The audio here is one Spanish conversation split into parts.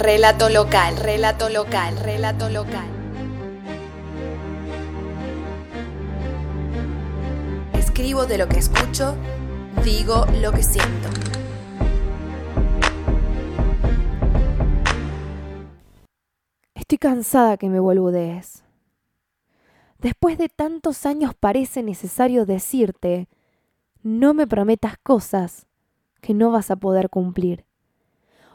relato local, relato local, relato local. Escribo de lo que escucho, digo lo que siento. Estoy cansada que me boludees. Después de tantos años parece necesario decirte, no me prometas cosas que no vas a poder cumplir.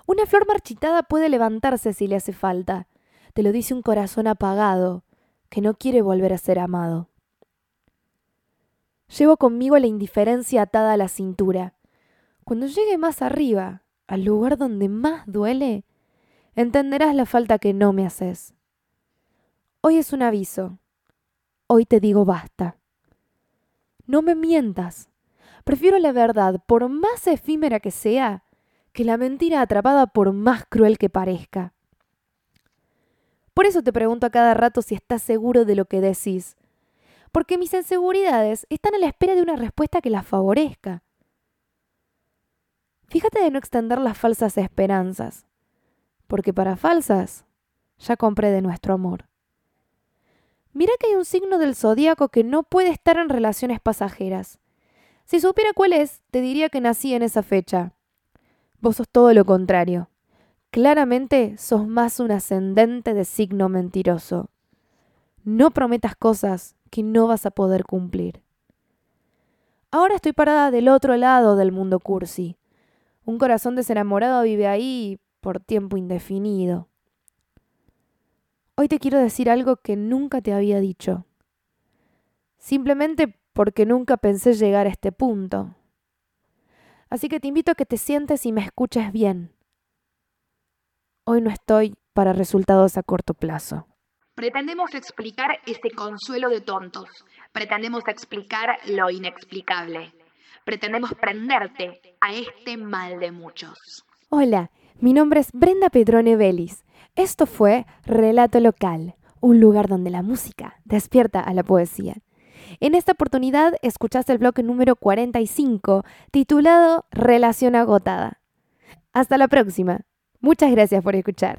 Una flor marchitada puede levantarse si le hace falta. Te lo dice un corazón apagado que no quiere volver a ser amado. Llevo conmigo la indiferencia atada a la cintura. Cuando llegue más arriba, al lugar donde más duele, entenderás la falta que no me haces. Hoy es un aviso. Hoy te digo basta. No me mientas. Prefiero la verdad, por más efímera que sea, que la mentira atrapada por más cruel que parezca. Por eso te pregunto a cada rato si estás seguro de lo que decís, porque mis inseguridades están a la espera de una respuesta que las favorezca. Fíjate de no extender las falsas esperanzas, porque para falsas ya compré de nuestro amor. Mira que hay un signo del zodíaco que no puede estar en relaciones pasajeras. Si supiera cuál es, te diría que nací en esa fecha, Vos sos todo lo contrario. Claramente sos más un ascendente de signo mentiroso. No prometas cosas que no vas a poder cumplir. Ahora estoy parada del otro lado del mundo cursi. Un corazón desenamorado vive ahí por tiempo indefinido. Hoy te quiero decir algo que nunca te había dicho. Simplemente porque nunca pensé llegar a este punto. Así que te invito a que te sientes y me escuches bien. Hoy no estoy para resultados a corto plazo. Pretendemos explicar ese consuelo de tontos. Pretendemos explicar lo inexplicable. Pretendemos prenderte a este mal de muchos. Hola, mi nombre es Brenda Pedrone Vélez. Esto fue Relato Local, un lugar donde la música despierta a la poesía. En esta oportunidad escuchaste el bloque número 45 titulado Relación agotada. Hasta la próxima. Muchas gracias por escuchar.